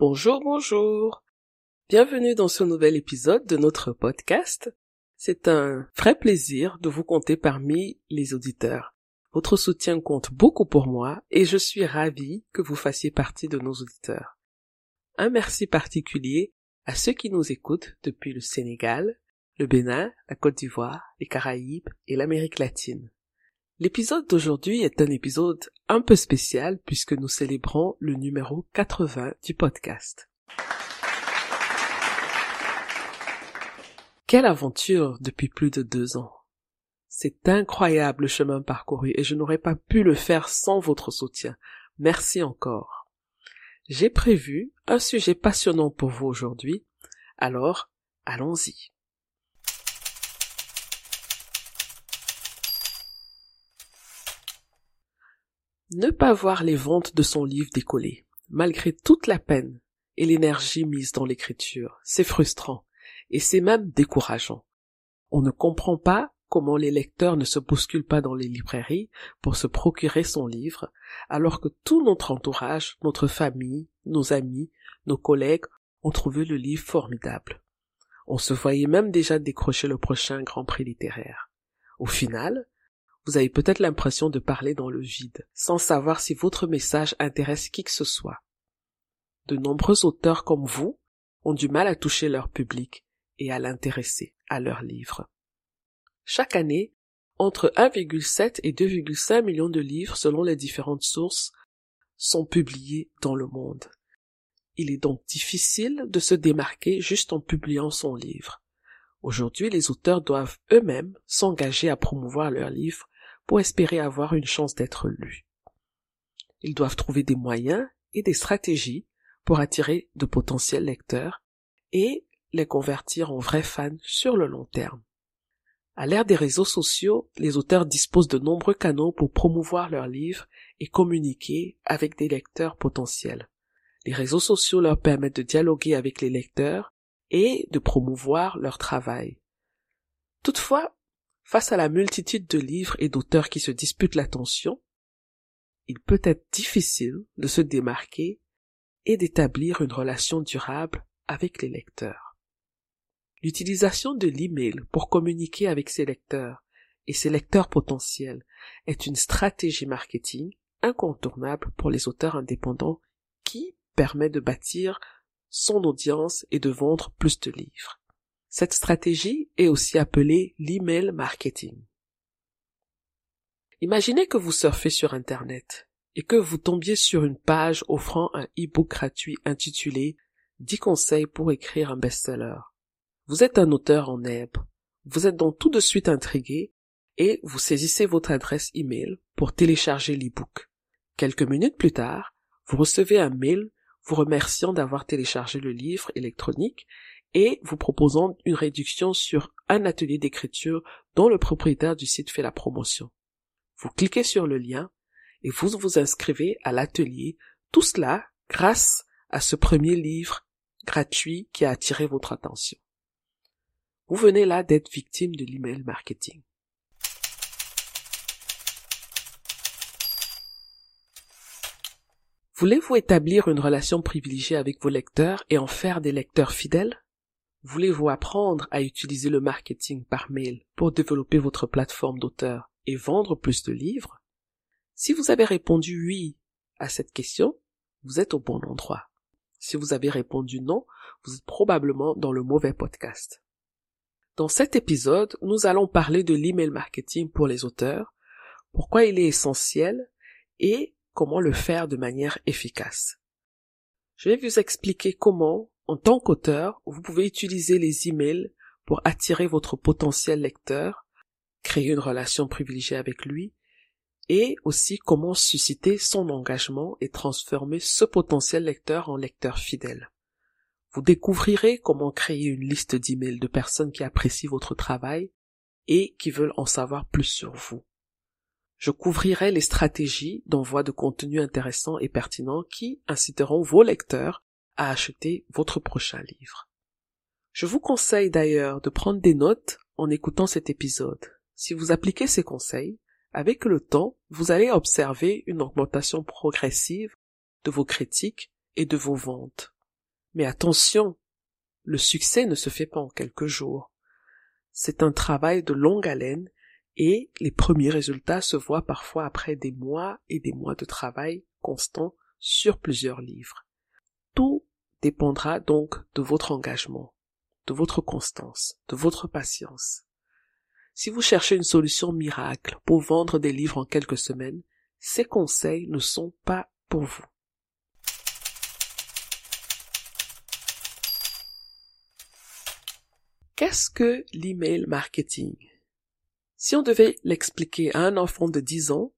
Bonjour, bonjour. Bienvenue dans ce nouvel épisode de notre podcast. C'est un vrai plaisir de vous compter parmi les auditeurs. Votre soutien compte beaucoup pour moi et je suis ravie que vous fassiez partie de nos auditeurs. Un merci particulier à ceux qui nous écoutent depuis le Sénégal, le Bénin, la Côte d'Ivoire, les Caraïbes et l'Amérique latine. L'épisode d'aujourd'hui est un épisode un peu spécial puisque nous célébrons le numéro 80 du podcast. Quelle aventure depuis plus de deux ans. C'est incroyable le chemin parcouru et je n'aurais pas pu le faire sans votre soutien. Merci encore. J'ai prévu un sujet passionnant pour vous aujourd'hui, alors allons-y. Ne pas voir les ventes de son livre décoller, malgré toute la peine et l'énergie mise dans l'écriture, c'est frustrant, et c'est même décourageant. On ne comprend pas comment les lecteurs ne se bousculent pas dans les librairies pour se procurer son livre, alors que tout notre entourage, notre famille, nos amis, nos collègues ont trouvé le livre formidable. On se voyait même déjà décrocher le prochain grand prix littéraire. Au final, vous avez peut-être l'impression de parler dans le vide, sans savoir si votre message intéresse qui que ce soit. De nombreux auteurs comme vous ont du mal à toucher leur public et à l'intéresser à leurs livres. Chaque année, entre 1,7 et 2,5 millions de livres selon les différentes sources sont publiés dans le monde. Il est donc difficile de se démarquer juste en publiant son livre. Aujourd'hui, les auteurs doivent eux-mêmes s'engager à promouvoir leur livre pour espérer avoir une chance d'être lus. Ils doivent trouver des moyens et des stratégies pour attirer de potentiels lecteurs et les convertir en vrais fans sur le long terme. À l'ère des réseaux sociaux, les auteurs disposent de nombreux canaux pour promouvoir leurs livres et communiquer avec des lecteurs potentiels. Les réseaux sociaux leur permettent de dialoguer avec les lecteurs et de promouvoir leur travail. Toutefois, Face à la multitude de livres et d'auteurs qui se disputent l'attention, il peut être difficile de se démarquer et d'établir une relation durable avec les lecteurs. L'utilisation de l'email pour communiquer avec ses lecteurs et ses lecteurs potentiels est une stratégie marketing incontournable pour les auteurs indépendants qui permet de bâtir son audience et de vendre plus de livres. Cette stratégie est aussi appelée l'email marketing. Imaginez que vous surfez sur Internet et que vous tombiez sur une page offrant un e-book gratuit intitulé 10 conseils pour écrire un best-seller. Vous êtes un auteur en herbe. Vous êtes donc tout de suite intrigué et vous saisissez votre adresse email pour télécharger l'e-book. Quelques minutes plus tard, vous recevez un mail vous remerciant d'avoir téléchargé le livre électronique et vous proposant une réduction sur un atelier d'écriture dont le propriétaire du site fait la promotion. Vous cliquez sur le lien et vous vous inscrivez à l'atelier, tout cela grâce à ce premier livre gratuit qui a attiré votre attention. Vous venez là d'être victime de l'email marketing. Voulez-vous établir une relation privilégiée avec vos lecteurs et en faire des lecteurs fidèles? Voulez-vous apprendre à utiliser le marketing par mail pour développer votre plateforme d'auteur et vendre plus de livres? Si vous avez répondu oui à cette question, vous êtes au bon endroit. Si vous avez répondu non, vous êtes probablement dans le mauvais podcast. Dans cet épisode, nous allons parler de l'email marketing pour les auteurs, pourquoi il est essentiel et comment le faire de manière efficace. Je vais vous expliquer comment, en tant qu'auteur, vous pouvez utiliser les emails pour attirer votre potentiel lecteur, créer une relation privilégiée avec lui, et aussi comment susciter son engagement et transformer ce potentiel lecteur en lecteur fidèle. Vous découvrirez comment créer une liste d'emails de personnes qui apprécient votre travail et qui veulent en savoir plus sur vous. Je couvrirai les stratégies d'envoi de contenu intéressant et pertinent qui inciteront vos lecteurs à acheter votre prochain livre. Je vous conseille d'ailleurs de prendre des notes en écoutant cet épisode. Si vous appliquez ces conseils, avec le temps, vous allez observer une augmentation progressive de vos critiques et de vos ventes. Mais attention, le succès ne se fait pas en quelques jours. C'est un travail de longue haleine et les premiers résultats se voient parfois après des mois et des mois de travail constant sur plusieurs livres. Dépendra donc de votre engagement, de votre constance, de votre patience. Si vous cherchez une solution miracle pour vendre des livres en quelques semaines, ces conseils ne sont pas pour vous. Qu'est-ce que l'email marketing? Si on devait l'expliquer à un enfant de 10 ans,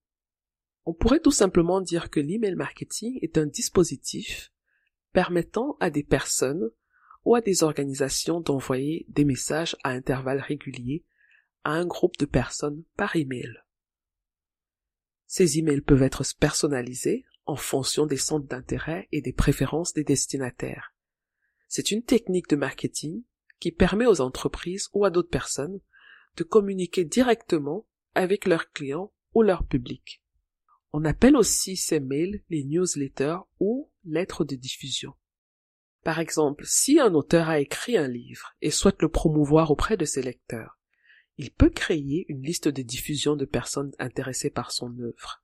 on pourrait tout simplement dire que l'email marketing est un dispositif permettant à des personnes ou à des organisations d'envoyer des messages à intervalles réguliers à un groupe de personnes par email. Ces emails peuvent être personnalisés en fonction des centres d'intérêt et des préférences des destinataires. C'est une technique de marketing qui permet aux entreprises ou à d'autres personnes de communiquer directement avec leurs clients ou leur public. On appelle aussi ces mails les newsletters ou lettres de diffusion. Par exemple, si un auteur a écrit un livre et souhaite le promouvoir auprès de ses lecteurs, il peut créer une liste de diffusion de personnes intéressées par son œuvre.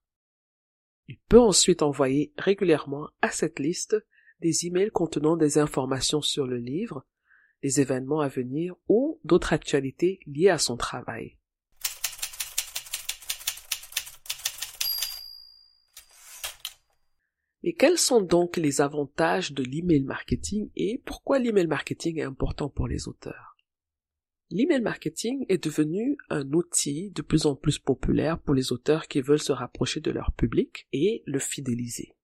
Il peut ensuite envoyer régulièrement à cette liste des emails contenant des informations sur le livre, les événements à venir ou d'autres actualités liées à son travail. Et quels sont donc les avantages de l'email marketing et pourquoi l'email marketing est important pour les auteurs? L'email marketing est devenu un outil de plus en plus populaire pour les auteurs qui veulent se rapprocher de leur public et le fidéliser.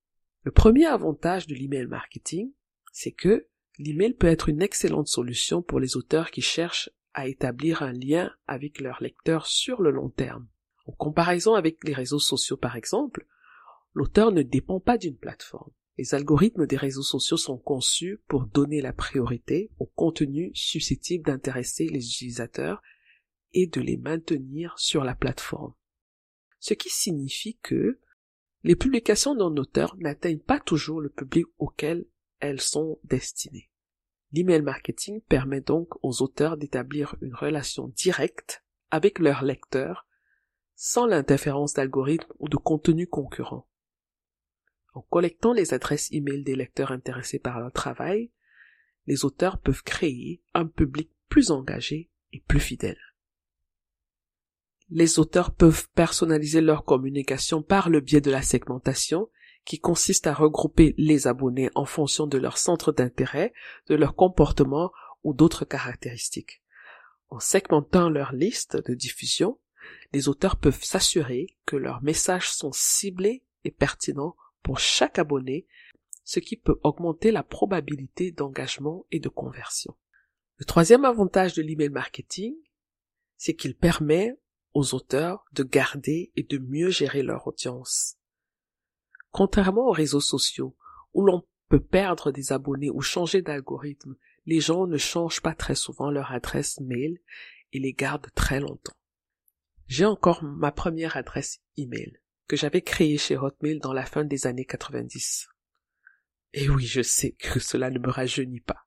Le premier avantage de l'email marketing, c'est que L'email peut être une excellente solution pour les auteurs qui cherchent à établir un lien avec leurs lecteurs sur le long terme. En comparaison avec les réseaux sociaux par exemple, l'auteur ne dépend pas d'une plateforme. Les algorithmes des réseaux sociaux sont conçus pour donner la priorité aux contenus susceptibles d'intéresser les utilisateurs et de les maintenir sur la plateforme. Ce qui signifie que les publications d'un auteur n'atteignent pas toujours le public auquel elles sont destinées. L'email marketing permet donc aux auteurs d'établir une relation directe avec leurs lecteurs sans l'interférence d'algorithmes ou de contenus concurrents. En collectant les adresses email des lecteurs intéressés par leur travail, les auteurs peuvent créer un public plus engagé et plus fidèle. Les auteurs peuvent personnaliser leur communication par le biais de la segmentation qui consiste à regrouper les abonnés en fonction de leur centre d'intérêt, de leur comportement ou d'autres caractéristiques. En segmentant leur liste de diffusion, les auteurs peuvent s'assurer que leurs messages sont ciblés et pertinents pour chaque abonné, ce qui peut augmenter la probabilité d'engagement et de conversion. Le troisième avantage de l'email marketing, c'est qu'il permet aux auteurs de garder et de mieux gérer leur audience. Contrairement aux réseaux sociaux, où l'on peut perdre des abonnés ou changer d'algorithme, les gens ne changent pas très souvent leur adresse mail et les gardent très longtemps. J'ai encore ma première adresse email que j'avais créée chez Hotmail dans la fin des années 90. Et oui, je sais que cela ne me rajeunit pas.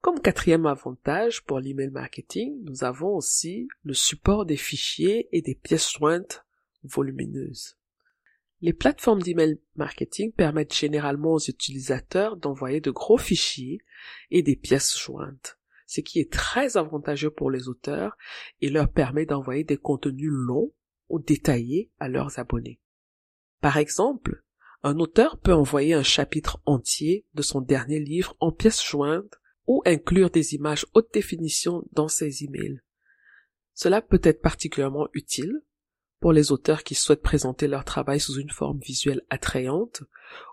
Comme quatrième avantage pour l'email marketing, nous avons aussi le support des fichiers et des pièces jointes volumineuses. Les plateformes d'email marketing permettent généralement aux utilisateurs d'envoyer de gros fichiers et des pièces jointes, ce qui est très avantageux pour les auteurs et leur permet d'envoyer des contenus longs ou détaillés à leurs abonnés. Par exemple, Un auteur peut envoyer un chapitre entier de son dernier livre en pièces jointes ou inclure des images haute définition dans ses emails. Cela peut être particulièrement utile pour les auteurs qui souhaitent présenter leur travail sous une forme visuelle attrayante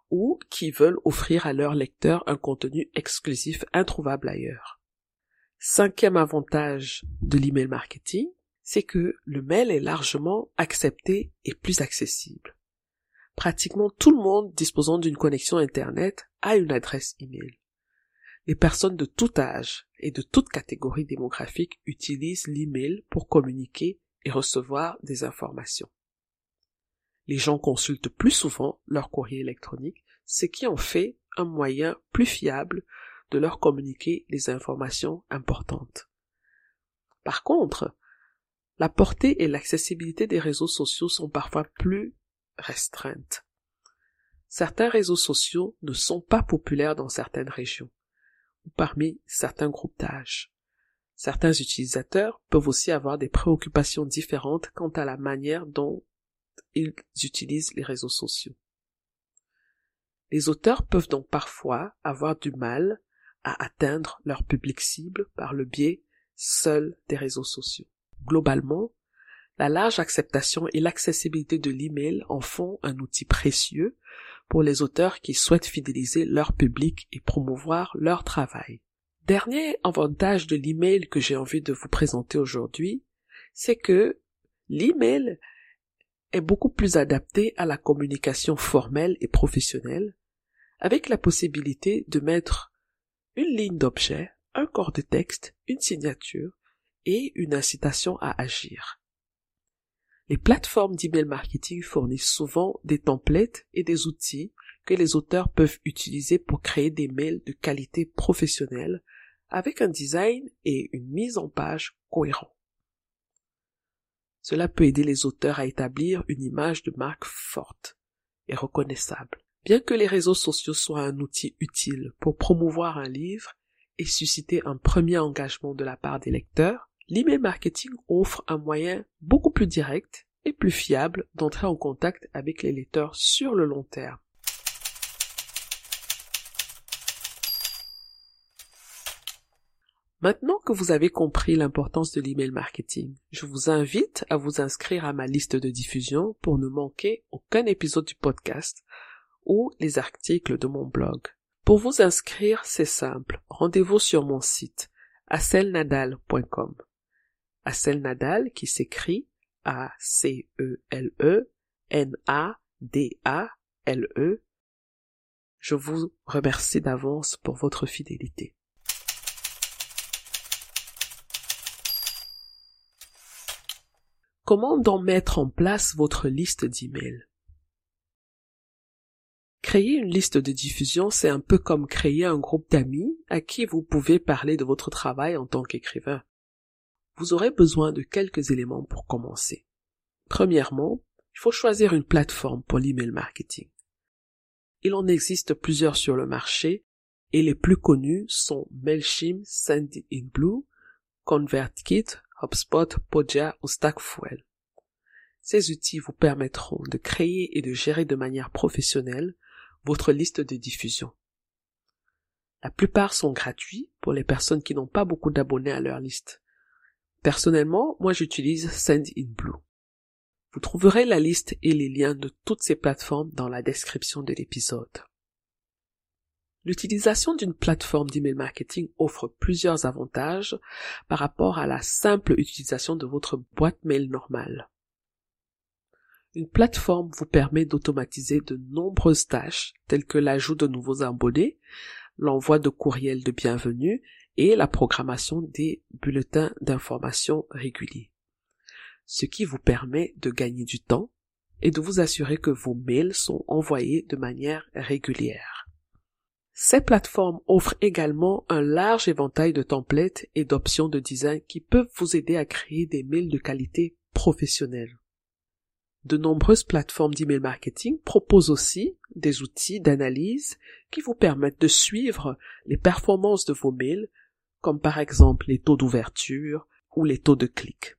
ou qui veulent offrir à leurs lecteurs un contenu exclusif introuvable ailleurs. Cinquième avantage de l'email marketing, c'est que le mail est largement accepté et plus accessible. Pratiquement tout le monde disposant d'une connexion Internet a une adresse email. Les personnes de tout âge et de toute catégorie démographique utilisent l'email pour communiquer et recevoir des informations. Les gens consultent plus souvent leur courrier électronique, ce qui en fait un moyen plus fiable de leur communiquer les informations importantes. Par contre, la portée et l'accessibilité des réseaux sociaux sont parfois plus restreintes. Certains réseaux sociaux ne sont pas populaires dans certaines régions ou parmi certains groupes d'âge. Certains utilisateurs peuvent aussi avoir des préoccupations différentes quant à la manière dont ils utilisent les réseaux sociaux. Les auteurs peuvent donc parfois avoir du mal à atteindre leur public cible par le biais seul des réseaux sociaux. Globalement, la large acceptation et l'accessibilité de l'email en font un outil précieux pour les auteurs qui souhaitent fidéliser leur public et promouvoir leur travail. Dernier avantage de l'email que j'ai envie de vous présenter aujourd'hui, c'est que l'email est beaucoup plus adapté à la communication formelle et professionnelle, avec la possibilité de mettre une ligne d'objet, un corps de texte, une signature et une incitation à agir. Les plateformes d'email marketing fournissent souvent des templates et des outils que les auteurs peuvent utiliser pour créer des mails de qualité professionnelle avec un design et une mise en page cohérents. Cela peut aider les auteurs à établir une image de marque forte et reconnaissable. Bien que les réseaux sociaux soient un outil utile pour promouvoir un livre et susciter un premier engagement de la part des lecteurs, l'email marketing offre un moyen beaucoup plus direct et plus fiable d'entrer en contact avec les lecteurs sur le long terme. Maintenant que vous avez compris l'importance de l'email marketing, je vous invite à vous inscrire à ma liste de diffusion pour ne manquer aucun épisode du podcast ou les articles de mon blog. Pour vous inscrire, c'est simple. Rendez-vous sur mon site acelnadal.com. Acelnadal qui s'écrit A C E L E N A D A L E. Je vous remercie d'avance pour votre fidélité. Comment donc mettre en place votre liste d'emails? Créer une liste de diffusion, c'est un peu comme créer un groupe d'amis à qui vous pouvez parler de votre travail en tant qu'écrivain. Vous aurez besoin de quelques éléments pour commencer. Premièrement, il faut choisir une plateforme pour l'email marketing. Il en existe plusieurs sur le marché et les plus connus sont Mailchimp, Sendinblue, ConvertKit, HubSpot, Podia ou Stackfuel. Ces outils vous permettront de créer et de gérer de manière professionnelle votre liste de diffusion. La plupart sont gratuits pour les personnes qui n'ont pas beaucoup d'abonnés à leur liste. Personnellement, moi j'utilise Sendinblue. Vous trouverez la liste et les liens de toutes ces plateformes dans la description de l'épisode. L'utilisation d'une plateforme d'email marketing offre plusieurs avantages par rapport à la simple utilisation de votre boîte mail normale. Une plateforme vous permet d'automatiser de nombreuses tâches telles que l'ajout de nouveaux abonnés, l'envoi de courriels de bienvenue et la programmation des bulletins d'information réguliers. Ce qui vous permet de gagner du temps et de vous assurer que vos mails sont envoyés de manière régulière. Ces plateformes offrent également un large éventail de templates et d'options de design qui peuvent vous aider à créer des mails de qualité professionnelle. De nombreuses plateformes d'email marketing proposent aussi des outils d'analyse qui vous permettent de suivre les performances de vos mails, comme par exemple les taux d'ouverture ou les taux de clic.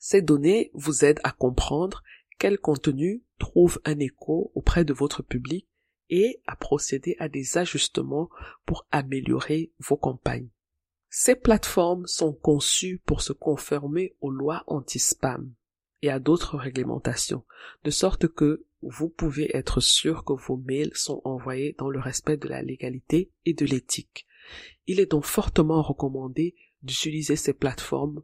Ces données vous aident à comprendre quel contenu trouve un écho auprès de votre public et à procéder à des ajustements pour améliorer vos campagnes. Ces plateformes sont conçues pour se conformer aux lois anti-spam et à d'autres réglementations, de sorte que vous pouvez être sûr que vos mails sont envoyés dans le respect de la légalité et de l'éthique. Il est donc fortement recommandé d'utiliser ces plateformes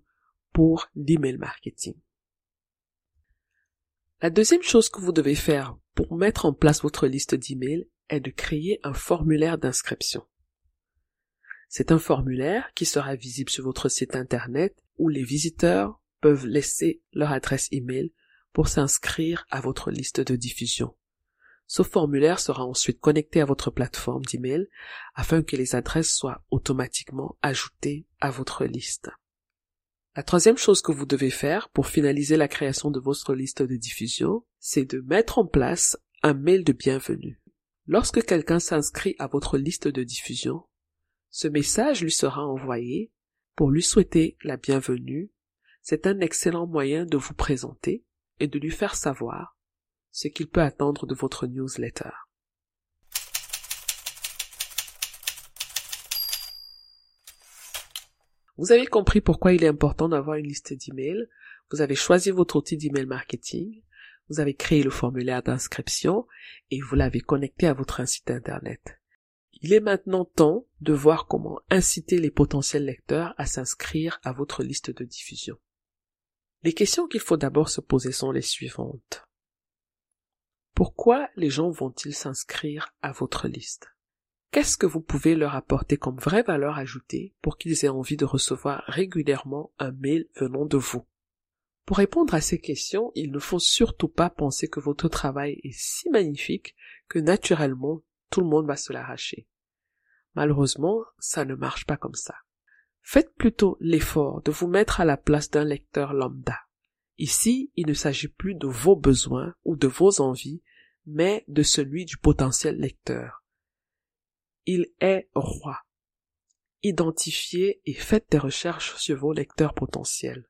pour l'email marketing. La deuxième chose que vous devez faire pour mettre en place votre liste d'emails est de créer un formulaire d'inscription. C'est un formulaire qui sera visible sur votre site internet où les visiteurs peuvent laisser leur adresse email pour s'inscrire à votre liste de diffusion. Ce formulaire sera ensuite connecté à votre plateforme d'email afin que les adresses soient automatiquement ajoutées à votre liste. La troisième chose que vous devez faire pour finaliser la création de votre liste de diffusion, c'est de mettre en place un mail de bienvenue. Lorsque quelqu'un s'inscrit à votre liste de diffusion, ce message lui sera envoyé pour lui souhaiter la bienvenue. C'est un excellent moyen de vous présenter et de lui faire savoir ce qu'il peut attendre de votre newsletter. Vous avez compris pourquoi il est important d'avoir une liste d'emails. Vous avez choisi votre outil d'email marketing. Vous avez créé le formulaire d'inscription et vous l'avez connecté à votre site internet. Il est maintenant temps de voir comment inciter les potentiels lecteurs à s'inscrire à votre liste de diffusion. Les questions qu'il faut d'abord se poser sont les suivantes. Pourquoi les gens vont-ils s'inscrire à votre liste? Qu'est-ce que vous pouvez leur apporter comme vraie valeur ajoutée pour qu'ils aient envie de recevoir régulièrement un mail venant de vous? Pour répondre à ces questions, il ne faut surtout pas penser que votre travail est si magnifique que naturellement tout le monde va se l'arracher. Malheureusement, ça ne marche pas comme ça. Faites plutôt l'effort de vous mettre à la place d'un lecteur lambda. Ici, il ne s'agit plus de vos besoins ou de vos envies, mais de celui du potentiel lecteur. Il est roi. Identifiez et faites des recherches sur vos lecteurs potentiels.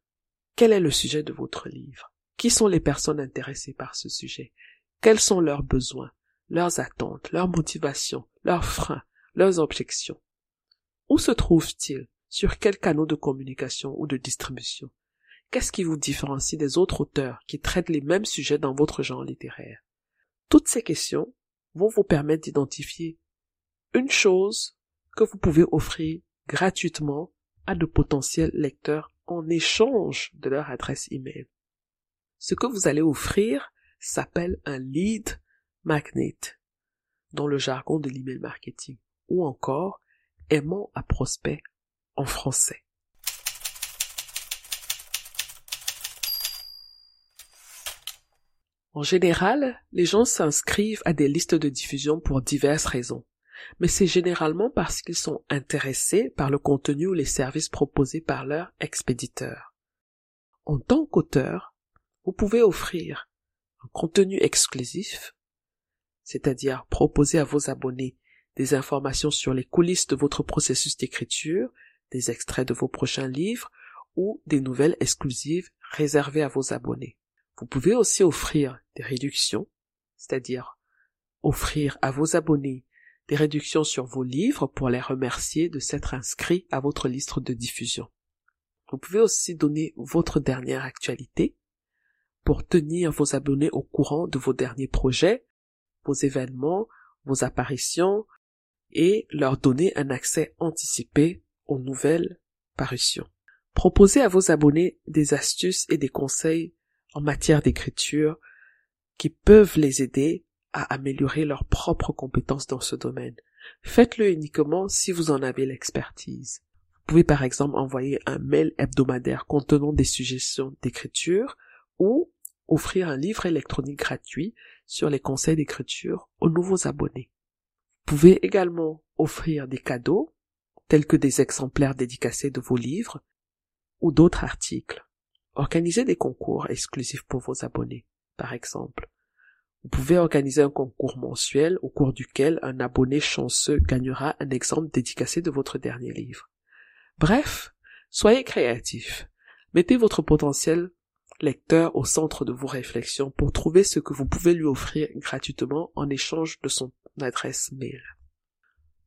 Quel est le sujet de votre livre? Qui sont les personnes intéressées par ce sujet? Quels sont leurs besoins, leurs attentes, leurs motivations, leurs freins, leurs objections? Où se trouvent-ils? Sur quels canaux de communication ou de distribution? Qu'est-ce qui vous différencie des autres auteurs qui traitent les mêmes sujets dans votre genre littéraire? Toutes ces questions vont vous permettre d'identifier une chose que vous pouvez offrir gratuitement à de potentiels lecteurs en échange de leur adresse email. Ce que vous allez offrir s'appelle un lead magnet dans le jargon de l'email marketing ou encore aimant à prospect en français. En général, les gens s'inscrivent à des listes de diffusion pour diverses raisons, mais c'est généralement parce qu'ils sont intéressés par le contenu ou les services proposés par leur expéditeur. En tant qu'auteur, vous pouvez offrir un contenu exclusif, c'est-à-dire proposer à vos abonnés des informations sur les coulisses de votre processus d'écriture, des extraits de vos prochains livres ou des nouvelles exclusives réservées à vos abonnés. Vous pouvez aussi offrir des réductions, c'est-à-dire offrir à vos abonnés des réductions sur vos livres pour les remercier de s'être inscrits à votre liste de diffusion. Vous pouvez aussi donner votre dernière actualité pour tenir vos abonnés au courant de vos derniers projets, vos événements, vos apparitions, et leur donner un accès anticipé aux nouvelles parutions. Proposez à vos abonnés des astuces et des conseils en matière d'écriture qui peuvent les aider à améliorer leurs propres compétences dans ce domaine. Faites-le uniquement si vous en avez l'expertise. Vous pouvez par exemple envoyer un mail hebdomadaire contenant des suggestions d'écriture ou offrir un livre électronique gratuit sur les conseils d'écriture aux nouveaux abonnés pouvez également offrir des cadeaux, tels que des exemplaires dédicacés de vos livres ou d'autres articles. Organisez des concours exclusifs pour vos abonnés, par exemple. Vous pouvez organiser un concours mensuel au cours duquel un abonné chanceux gagnera un exemple dédicacé de votre dernier livre. Bref, soyez créatifs. Mettez votre potentiel lecteur au centre de vos réflexions pour trouver ce que vous pouvez lui offrir gratuitement en échange de son adresse mail.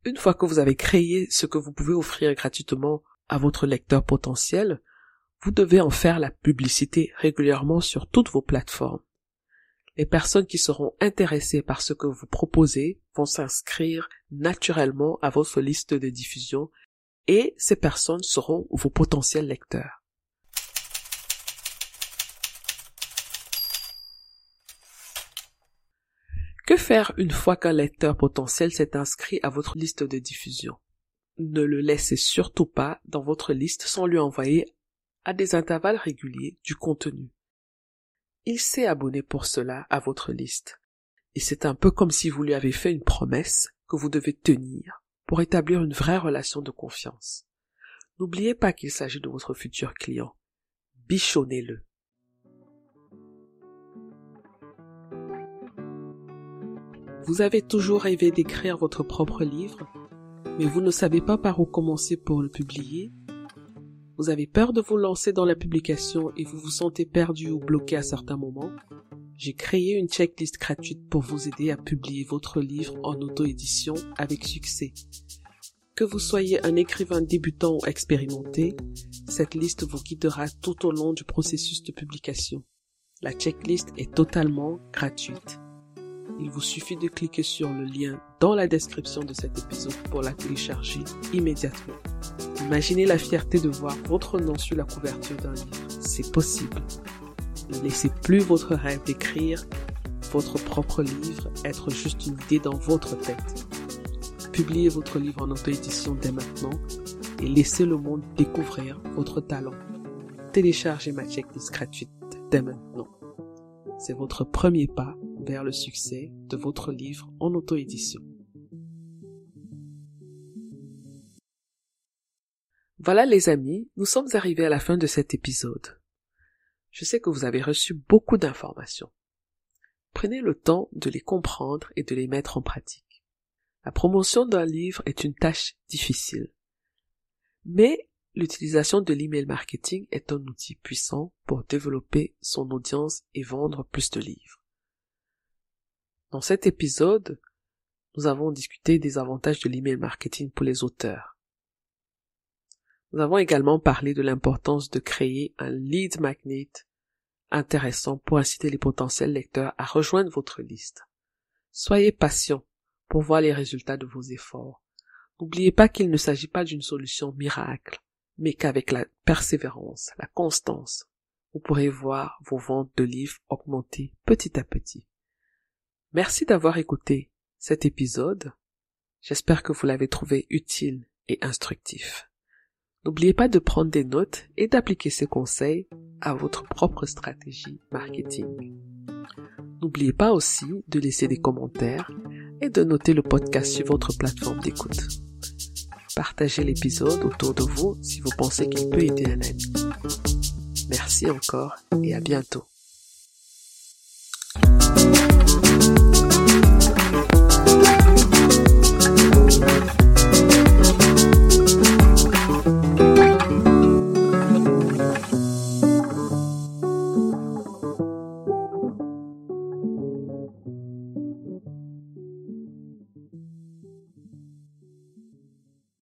Une fois que vous avez créé ce que vous pouvez offrir gratuitement à votre lecteur potentiel, vous devez en faire la publicité régulièrement sur toutes vos plateformes. Les personnes qui seront intéressées par ce que vous proposez vont s'inscrire naturellement à votre liste de diffusion et ces personnes seront vos potentiels lecteurs. Que faire une fois qu'un lecteur potentiel s'est inscrit à votre liste de diffusion? Ne le laissez surtout pas dans votre liste sans lui envoyer à des intervalles réguliers du contenu. Il s'est abonné pour cela à votre liste. Et c'est un peu comme si vous lui avez fait une promesse que vous devez tenir pour établir une vraie relation de confiance. N'oubliez pas qu'il s'agit de votre futur client. Bichonnez-le. Vous avez toujours rêvé d'écrire votre propre livre, mais vous ne savez pas par où commencer pour le publier. Vous avez peur de vous lancer dans la publication et vous vous sentez perdu ou bloqué à certains moments? J'ai créé une checklist gratuite pour vous aider à publier votre livre en auto-édition avec succès. Que vous soyez un écrivain débutant ou expérimenté, cette liste vous guidera tout au long du processus de publication. La checklist est totalement gratuite il vous suffit de cliquer sur le lien dans la description de cet épisode pour la télécharger immédiatement. Imaginez la fierté de voir votre nom sur la couverture d'un livre. C'est possible. Ne laissez plus votre rêve d'écrire votre propre livre être juste une idée dans votre tête. Publiez votre livre en auto-édition dès maintenant et laissez le monde découvrir votre talent. Téléchargez ma checklist gratuite dès maintenant. C'est votre premier pas vers le succès de votre livre en auto-édition. Voilà les amis, nous sommes arrivés à la fin de cet épisode. Je sais que vous avez reçu beaucoup d'informations. Prenez le temps de les comprendre et de les mettre en pratique. La promotion d'un livre est une tâche difficile. Mais l'utilisation de l'email marketing est un outil puissant pour développer son audience et vendre plus de livres. Dans cet épisode, nous avons discuté des avantages de l'email marketing pour les auteurs. Nous avons également parlé de l'importance de créer un lead magnet intéressant pour inciter les potentiels lecteurs à rejoindre votre liste. Soyez patient pour voir les résultats de vos efforts. N'oubliez pas qu'il ne s'agit pas d'une solution miracle, mais qu'avec la persévérance, la constance, vous pourrez voir vos ventes de livres augmenter petit à petit. Merci d'avoir écouté cet épisode. J'espère que vous l'avez trouvé utile et instructif. N'oubliez pas de prendre des notes et d'appliquer ces conseils à votre propre stratégie marketing. N'oubliez pas aussi de laisser des commentaires et de noter le podcast sur votre plateforme d'écoute. Partagez l'épisode autour de vous si vous pensez qu'il peut aider un ami. Merci encore et à bientôt.